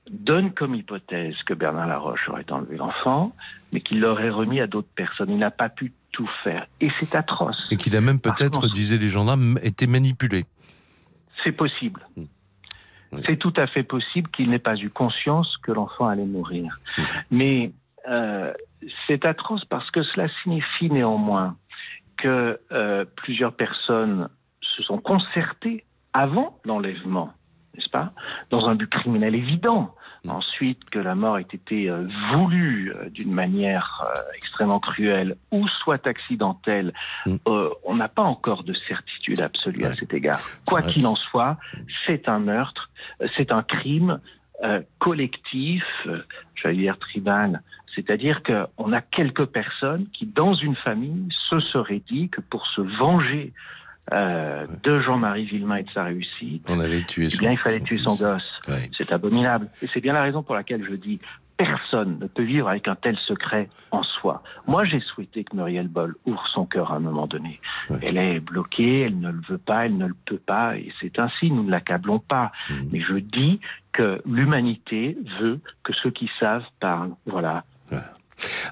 donne comme hypothèse que Bernard Laroche aurait enlevé l'enfant, mais qu'il l'aurait remis à d'autres personnes. Il n'a pas pu tout faire. Et c'est atroce. Et qu'il a même peut-être, disaient les gendarmes, été manipulé. C'est possible. Mmh. Oui. C'est tout à fait possible qu'il n'ait pas eu conscience que l'enfant allait mourir. Mmh. Mais euh, c'est atroce parce que cela signifie néanmoins que euh, plusieurs personnes se sont concertées avant l'enlèvement, n'est-ce pas, dans un but criminel évident. Ensuite, que la mort ait été euh, voulue euh, d'une manière euh, extrêmement cruelle ou soit accidentelle, mm. on n'a pas encore de certitude absolue ouais. à cet égard. Quoi qu'il en soit, c'est un meurtre, c'est un crime collectif, j'allais dire tribal. C'est-à-dire qu'on a quelques personnes qui, dans une famille, se seraient dit que pour se venger euh, de Jean-Marie Villemain et de sa réussite, On avait tué eh bien, il fallait tuer son gosse. Ouais. C'est abominable. Et c'est bien la raison pour laquelle je dis personne ne peut vivre avec un tel secret en soi. Moi, j'ai souhaité que Muriel Boll ouvre son cœur à un moment donné. Ouais. Elle est bloquée, elle ne le veut pas, elle ne le peut pas, et c'est ainsi, nous ne l'accablons pas. Mmh. Mais je dis que l'humanité veut que ceux qui savent parlent. Voilà. voilà.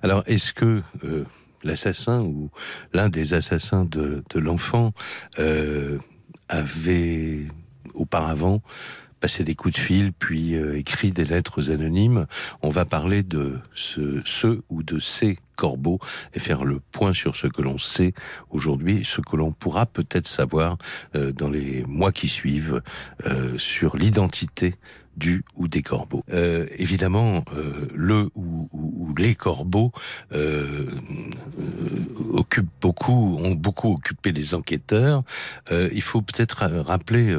Alors, est-ce que... Euh l'assassin ou l'un des assassins de, l'enfant euh, avait auparavant passé des coups de fil, puis euh, écrit des lettres anonymes. On va parler de ce, ou de ces corbeaux et faire le point sur ce que l'on sait aujourd'hui, ce que l'on pourra peut-être savoir euh, dans les mois qui suivent sur l'identité du ou des corbeaux. Euh, évidemment, euh, le ou, les corbeaux euh, occupent beaucoup, ont beaucoup occupé les enquêteurs. Il faut peut-être rappeler,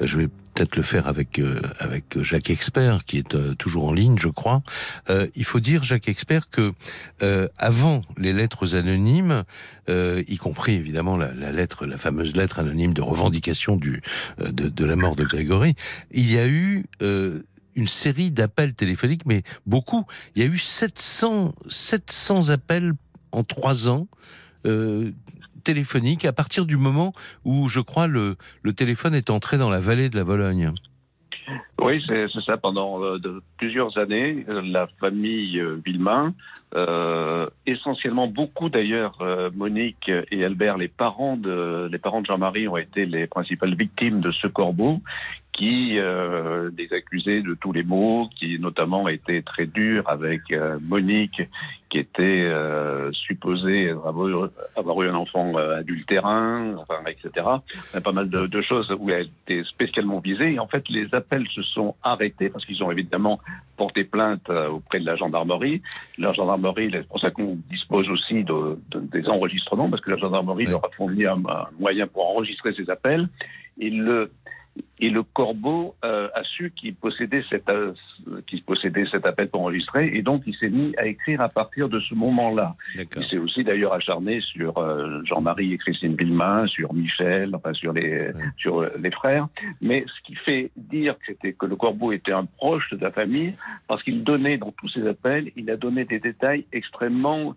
je vais peut-être le faire avec euh, avec Jacques Expert qui est euh, toujours en ligne, je crois. Euh, il faut dire Jacques Expert que avant les lettres anonymes, y compris évidemment la, lettre, la fameuse lettre anonyme de revendication de, la mort de Grégory, il y a eu une série d'appels téléphoniques, mais beaucoup. Il y a eu 700 700 appels en trois ans. Téléphonique à partir du moment où, je crois, le, téléphone est entré dans la vallée de la Vologne. Oui, c'est ça. Pendant euh, plusieurs années, la famille euh, Villemain, euh, essentiellement beaucoup d'ailleurs, euh, Monique et Albert, les parents de les parents de Jean-Marie, ont été les principales victimes de ce corbeau, qui euh, les accusait de tous les maux, qui notamment était très dur avec euh, Monique, qui était euh, supposée avoir, avoir, eu un enfant euh, adultérin, enfin, etc. Il y a pas mal de, de, choses où elle était spécialement visée. Et en fait, les appels se sont arrêtés parce qu'ils ont évidemment porté plainte euh, auprès de la gendarmerie. La gendarmerie, c'est pour ça qu'on dispose aussi de, de, des enregistrements, parce que la gendarmerie oui. leur a fourni un, un moyen pour enregistrer ces appels. Et le Et le corbeau euh, a su qu'il possédait, cet, euh, qu'il possédait cet appel pour enregistrer, et donc il s'est mis à écrire à partir de ce moment-là. Il s'est aussi d'ailleurs acharné sur euh, Jean-Marie et Christine Villemain, sur Michel, enfin sur les, sur euh, les frères. Mais ce qui fait dire que, c'était, que le corbeau était un proche de la famille, parce qu'il donnait dans tous ses appels, il a donné des détails extrêmement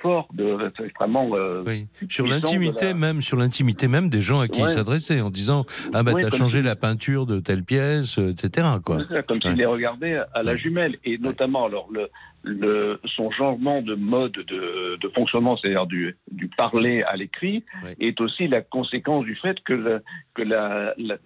fort, de, extrêmement. Euh, oui. Sur l'intimité même, sur l'intimité même des gens à qui il s'adressait, en disant ah bah t'as changé la peinture de telle pièce, euh, etc. Quoi. comme s'il les regardait à la jumelle, et notamment alors le le, son changement de mode de, de fonctionnement, c'est-à-dire du, du, parler à l'écrit, est aussi la conséquence du fait que, le, que la, la,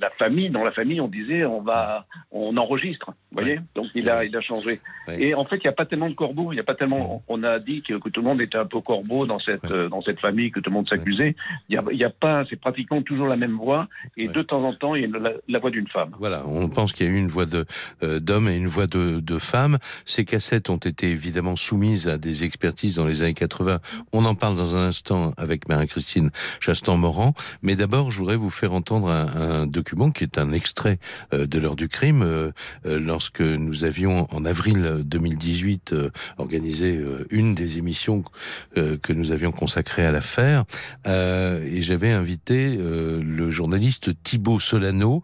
la, famille, dans la famille, on disait on va, on enregistre, vous voyez? Donc il a, il a changé. Et en fait, il n'y a pas tellement de corbeaux. Il y a pas tellement. On a dit que, que, tout le monde était un peu corbeau dans cette dans cette famille, que tout le monde s'accusait. Il n'y a, a, pas. C'est pratiquement toujours la même voix. Et de temps en temps, il y a la, voix d'une femme. Voilà. On pense qu'il y a eu une voix de euh, d'homme et une voix de, de femme. Ces cassettes ont été évidemment soumises à des expertises dans les années 80. On en parle dans un instant avec Marie-Christine Chastan-Morand. Mais d'abord, je voudrais vous faire entendre un, document qui est un extrait euh, de l'heure du crime. Euh, euh, lorsque nous avions, en avril 2018, organisé une des émissions que nous avions consacrées à l'affaire, et j'avais invité le journaliste Thibaut Solano,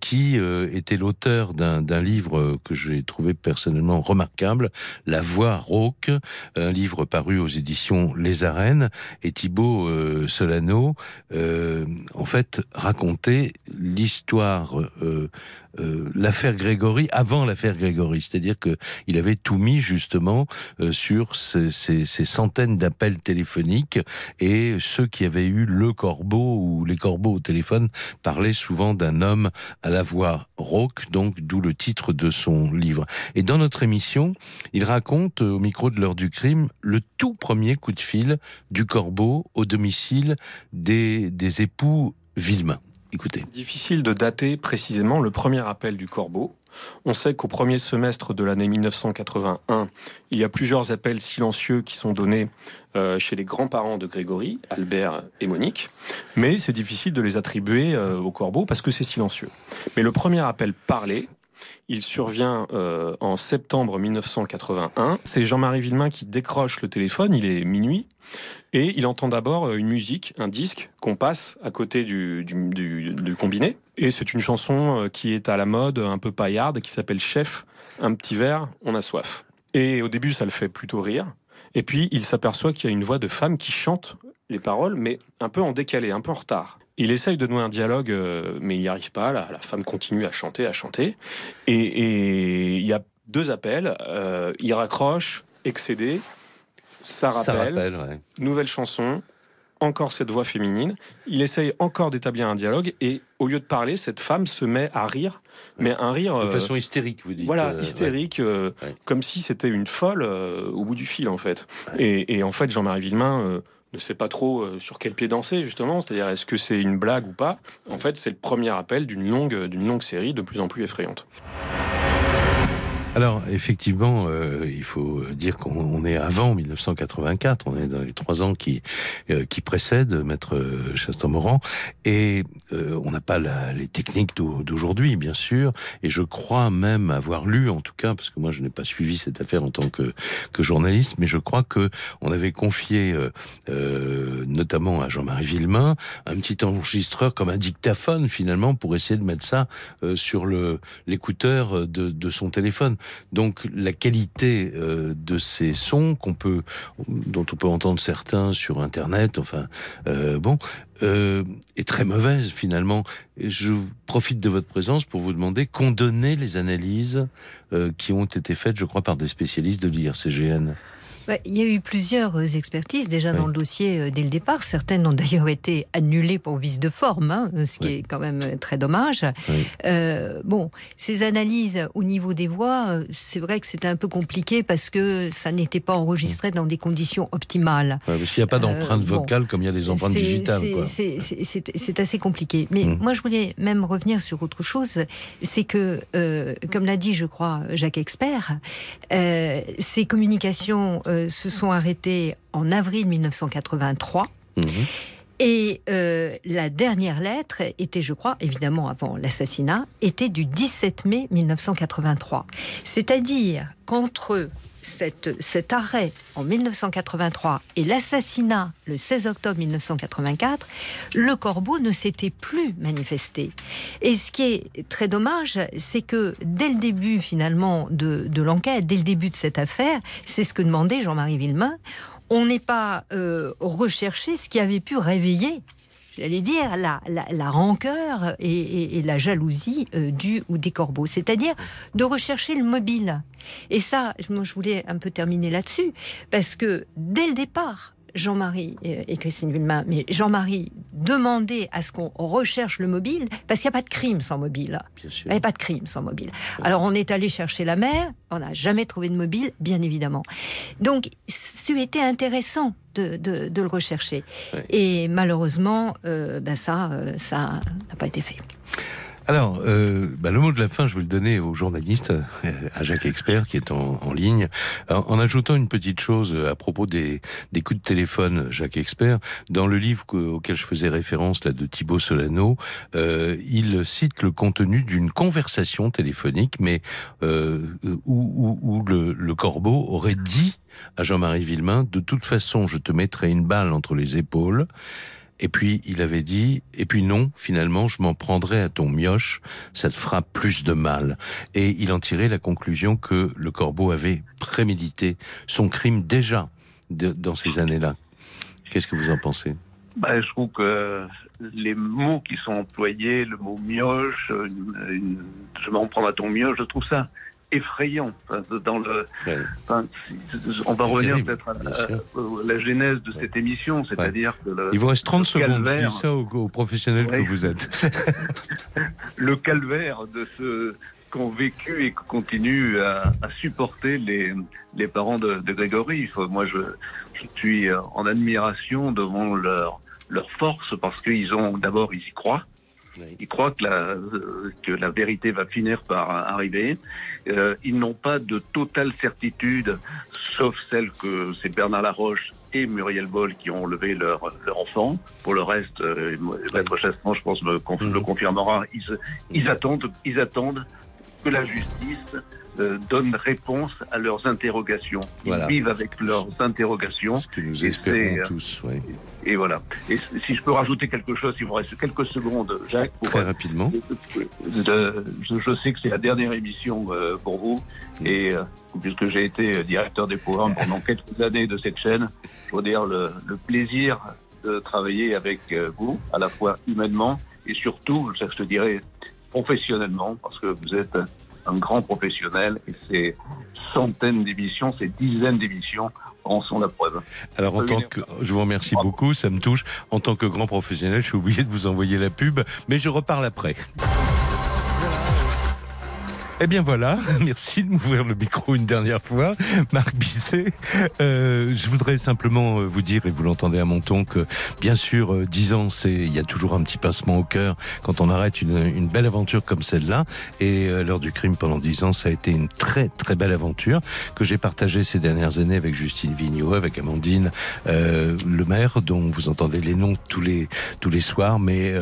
qui était l'auteur d'un livre que j'ai trouvé personnellement remarquable, la Voix rauque, un livre paru aux éditions Les Arènes. Et Thibaut euh, Solano, euh, en fait, racontait l'histoire euh, l'affaire Grégory avant l'affaire Grégory, c'est-à-dire que il avait tout mis justement sur ces, ces, ces centaines d'appels téléphoniques et ceux qui avaient eu le corbeau ou les corbeaux au téléphone parlaient souvent d'un homme à la voix rauque, donc d'où le titre de son livre. Et dans notre émission, il raconte au micro de l'heure du crime le tout premier coup de fil du corbeau au domicile des, des époux Villemain. Écoutez. Difficile de dater précisément le premier appel du corbeau. On sait qu'au premier semestre de l'année 1981, il y a plusieurs appels silencieux qui sont donnés euh, chez les grands-parents de Grégory, Albert et Monique, mais c'est difficile de les attribuer euh, au corbeau parce que c'est silencieux. Mais le premier appel parlé, il survient euh, en septembre 1981. C'est Jean-Marie Villemain qui décroche le téléphone, il est minuit, et il entend d'abord euh, une musique, un disque qu'on passe à côté du, du, combiné. Et c'est une chanson euh, qui est à la mode, un peu paillarde, qui s'appelle Chef, un petit verre, on a soif. Et au début, ça le fait plutôt rire. Et puis, il s'aperçoit qu'il y a une voix de femme qui chante les paroles, mais un peu en décalé, un peu en retard. Il essaye de nouer un dialogue, euh, mais il n'y arrive pas. La, femme continue à chanter, à chanter. Et il y a deux appels. Euh, il raccroche, excédé. Ça rappelle. Nouvelle chanson. Encore cette voix féminine. Il essaye encore d'établir un dialogue et au lieu de parler, cette femme se met à rire, mais un rire de façon hystérique, vous dites. Voilà, hystérique, comme si c'était une folle au bout du fil en fait. Et, et, en fait, Jean-Marie Villemain ne sait pas trop euh, sur quel pied danser justement, c'est-à-dire est-ce que c'est une blague ou pas? En fait, c'est le premier appel d'une longue, d'une longue série de plus en plus effrayante. Alors effectivement, euh, il faut dire qu'on est avant 1984, on est dans les trois ans qui euh, qui précèdent Maître Chastan-Morand, et euh, on n'a pas la, les techniques d'aujourd'hui, bien sûr, et je crois même avoir lu, en tout cas, parce que moi je n'ai pas suivi cette affaire en tant que que journaliste, mais je crois que on avait confié, notamment à Jean-Marie Villemain, un petit enregistreur comme un dictaphone finalement pour essayer de mettre ça sur l'écouteur de, de son téléphone. Donc la qualité euh, de ces sons qu'on peut, dont on peut entendre certains sur Internet, enfin euh, bon, euh, est très mauvaise finalement. je profite de votre présence pour vous demander qu'on donnait les analyses qui ont été faites, je crois, par des spécialistes de l'IRCGN. Bah, il y a eu plusieurs euh, expertises déjà dans le dossier euh, dès le départ. Certaines ont d'ailleurs été annulées pour vice de forme, hein, ce qui est quand même très dommage. Euh, bon, ces analyses au niveau des voix, c'est vrai que c'était un peu compliqué parce que ça n'était pas enregistré dans des conditions optimales. parce qu'il n'y a pas d'empreinte vocale comme il y a des empreintes digitales. C'est assez compliqué. Mais mmh. moi, je voulais même revenir sur autre chose. C'est que, comme l'a dit, je crois, Jacques Expert, ces communications euh, se sont arrêtés en avril 1983. Mhm. Et euh, la dernière lettre était, je crois, évidemment avant l'assassinat, était du 17 mai 1983. C'est-à-dire qu'entre cet arrêt en 1983 et l'assassinat le 16 octobre 1984, le corbeau ne s'était plus manifesté. Et ce qui est très dommage, c'est que dès le début finalement de, l'enquête, dès le début de cette affaire, c'est ce que demandait Jean-Marie Villemain, on n'est pas euh, recherché ce qui avait pu réveiller j'allais dire, la, la, rancœur et, la jalousie euh, du ou des corbeaux, c'est-à-dire de rechercher le mobile. Et ça, moi, je voulais un peu terminer là-dessus, parce que dès le départ, Jean-Marie et Christine Villemain, mais Jean-Marie demandait à ce qu'on recherche le mobile, parce qu'il n'y a pas de crime sans mobile. Il n'y a pas de crime sans mobile. Alors on est allé chercher la mère, on n'a jamais trouvé de mobile, bien évidemment. Donc, ça était intéressant de, le rechercher. Et malheureusement, euh, ben ça, euh, ça n'a pas été fait. Alors, euh, bah, le mot de la fin, je vais le donner au journaliste, euh, à Jacques Expert, qui est en, ligne, en, ajoutant une petite chose à propos des, coups de téléphone, Jacques Expert. Dans le livre auquel je faisais référence, là, de Thibaut Solano, euh, il cite le contenu d'une conversation téléphonique, mais où, le, le corbeau aurait dit à Jean-Marie Villemain, de toute façon, je te mettrai une balle entre les épaules. Et puis il avait dit, et puis non, finalement, je m'en prendrai à ton mioche, ça te fera plus de mal. Et il en tirait la conclusion que le corbeau avait prémédité son crime déjà dans ces années-là. Qu'est-ce que vous en pensez? Bah, je trouve que les mots qui sont employés, le mot mioche, je m'en prends à ton mioche, je trouve ça effrayant. Dans le, on va revenir peut-être à, la, genèse de cette émission, c'est-à-dire que il vous reste 30 secondes. je dis ça aux, professionnels que vous êtes. le calvaire de ce qu'ont vécu et continuent à, à, supporter les, les parents de, de Grégory. Moi, je, je suis en admiration devant leur leur force parce qu'ils ont d'abord ils y croient ils croient que la, que la vérité va finir par arriver. Euh, ils n'ont pas de totale certitude, sauf celle que c'est Bernard Laroche et Muriel Boll qui ont enlevé leur, leur enfant. Pour le reste, euh, Maître Chastement, je pense, me, le mmh. confirmera. Ils, ils, attendent, ils attendent que la justice euh, donnent réponse à leurs interrogations. Ils vivent avec leurs interrogations. Ce que nous espérons euh, tous, oui. Et voilà. Et si je peux rajouter quelque chose, il vous reste quelques secondes, Jacques. Pour, Très euh, rapidement. je, sais que c'est la dernière émission pour vous. Mm. Et puisque j'ai été directeur des programmes pendant quelques années de cette chaîne, je veux dire le, le plaisir de travailler avec vous, à la fois humainement et surtout, je te dirais, professionnellement, parce que vous êtes un grand professionnel et ces centaines d'émissions, ces dizaines d'émissions en sont la preuve. Alors, en tant que, je vous remercie beaucoup, ça me touche. En tant que grand professionnel, je suis oublié de vous envoyer la pub, mais je reparle après. Eh bien voilà, merci de m'ouvrir le micro une dernière fois, Marc Bisset. Euh, je voudrais simplement euh, vous dire, et vous l'entendez à mon ton, que bien sûr, euh, dix ans, c'est il y a toujours un petit pincement au cœur quand on arrête une, une belle aventure comme celle-là. Et euh, l'heure du crime pendant dix ans, ça a été une très très belle aventure que j'ai partagée ces dernières années avec Justine Vignot, avec Amandine euh, Le Maire, dont vous entendez les noms tous les tous les soirs, mais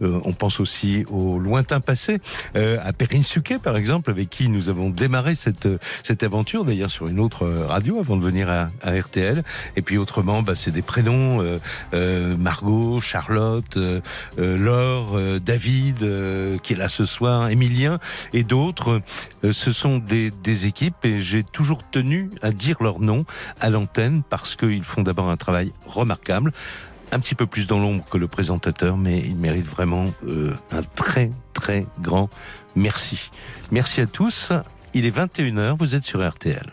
on pense aussi au lointain passé, à Perrine Suquet par exemple avec qui nous avons démarré cette, cette aventure, d'ailleurs sur une autre radio avant de venir à, RTL. Et puis autrement, bah, c'est des prénoms, euh, euh, Margot, Charlotte, euh, Laure, David, qui est là ce soir, Emilien et d'autres. ce sont des, des équipes et j'ai toujours tenu à dire leur nom à l'antenne parce qu'ils font d'abord un travail remarquable un petit peu plus dans l'ombre que le présentateur, mais il mérite vraiment un très très grand merci. Merci à tous. Il est 21h, vous êtes sur RTL.